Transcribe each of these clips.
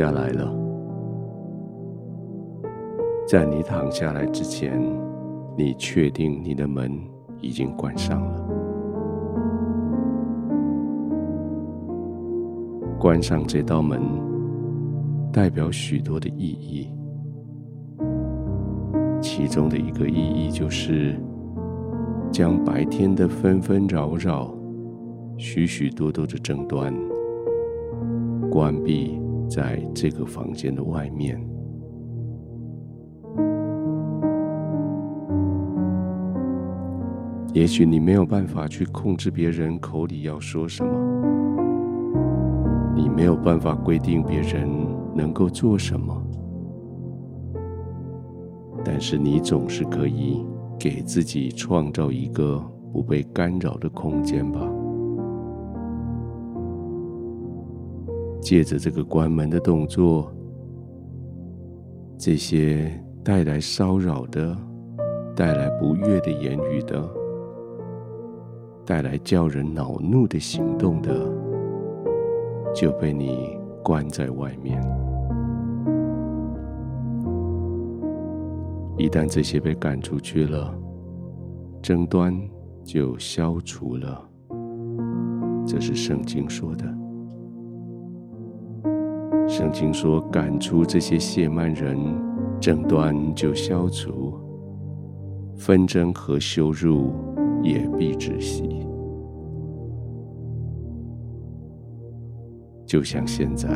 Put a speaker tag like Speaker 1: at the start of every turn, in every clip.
Speaker 1: 下来了。在你躺下来之前，你确定你的门已经关上了。关上这道门，代表许多的意义。其中的一个意义就是，将白天的纷纷扰扰、许许多多的争端，关闭在这个房间的外面。也许你没有办法去控制别人口里要说什么，你没有办法规定别人能够做什么。但是你总是可以给自己创造一个不被干扰的空间吧？借着这个关门的动作，这些带来骚扰的、带来不悦的言语的、带来叫人恼怒的行动的，就被你关在外面。一旦这些被赶出去了，争端就消除了。这是圣经说的。圣经说，赶出这些亵慢人，争端就消除，纷争和羞辱也必止息。就像现在，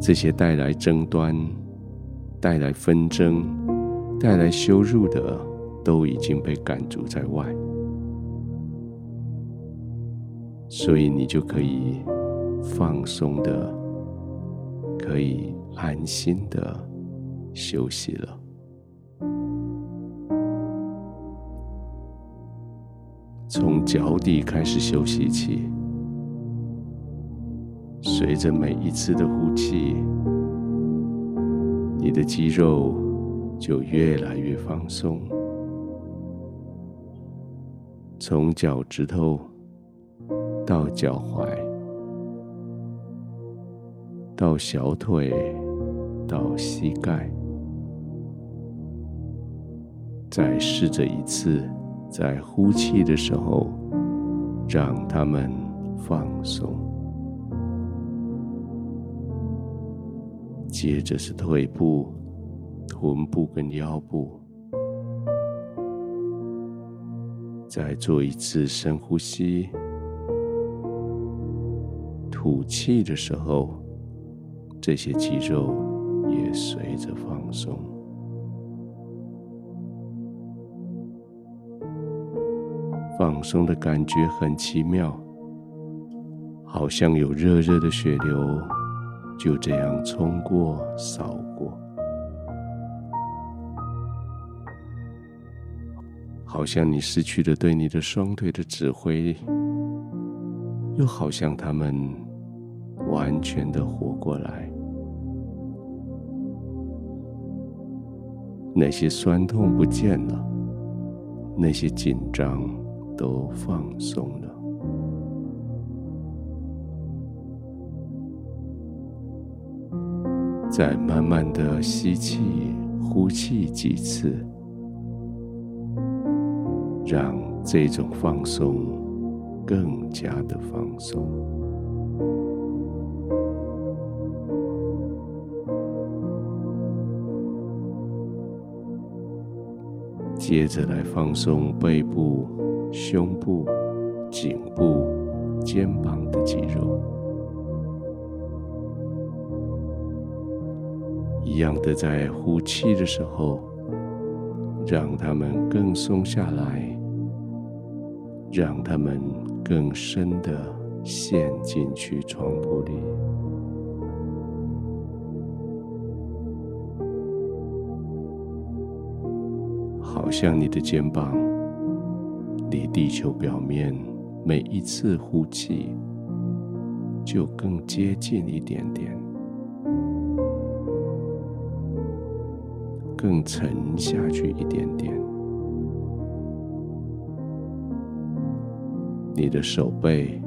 Speaker 1: 这些带来争端。带来纷争、带来羞辱的，都已经被赶逐在外，所以你就可以放松的，可以安心的休息了。从脚底开始休息起，随着每一次的呼气。你的肌肉就越来越放松，从脚趾头到脚踝，到小腿，到膝盖，再试着一次，在呼气的时候，让它们放松。接着是腿部、臀部跟腰部，再做一次深呼吸。吐气的时候，这些肌肉也随着放松。放松的感觉很奇妙，好像有热热的血流。就这样冲过、扫过，好像你失去了对你的双腿的指挥，又好像他们完全的活过来。那些酸痛不见了，那些紧张都放松了。再慢慢的吸气、呼气几次，让这种放松更加的放松。接着来放松背部、胸部、颈部、肩膀的肌肉。一样的，在呼气的时候，让他们更松下来，让他们更深的陷进去床铺里，好像你的肩膀离地球表面每一次呼气就更接近一点点。更沉下去一点点，你的手背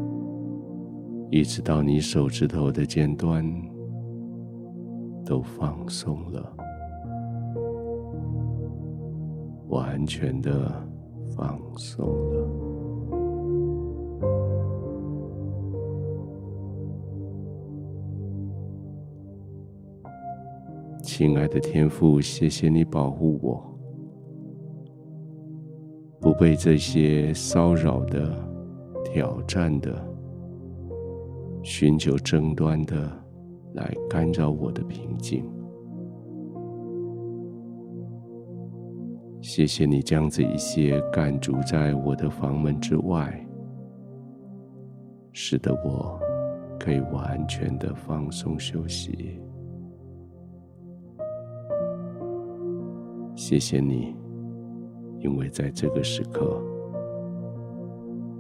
Speaker 1: 一直到你手指头的尖端都放松了，完全的放松了。亲爱的天父，谢谢你保护我，不被这些骚扰的、挑战的。寻求争端的来干扰我的平静。谢谢你将这一些赶逐在我的房门之外，使得我可以完全的放松休息。谢谢你，因为在这个时刻，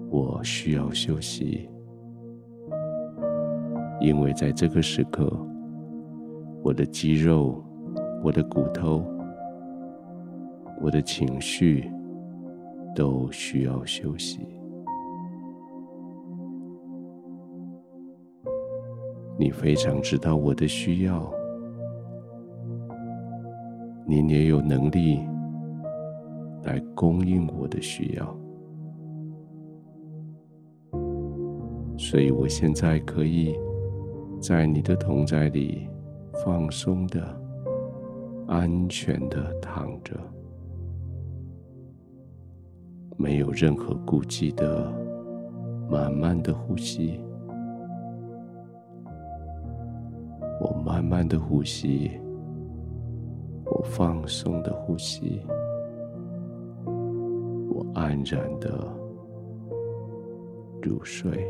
Speaker 1: 我需要休息。因为在这个时刻，我的肌肉、我的骨头、我的情绪都需要休息。你非常知道我的需要，你也有能力来供应我的需要，所以我现在可以。在你的同在里，放松的、安全的躺着，没有任何顾忌的，慢慢的呼吸。我慢慢的呼吸，我放松的呼吸，我安然的入睡。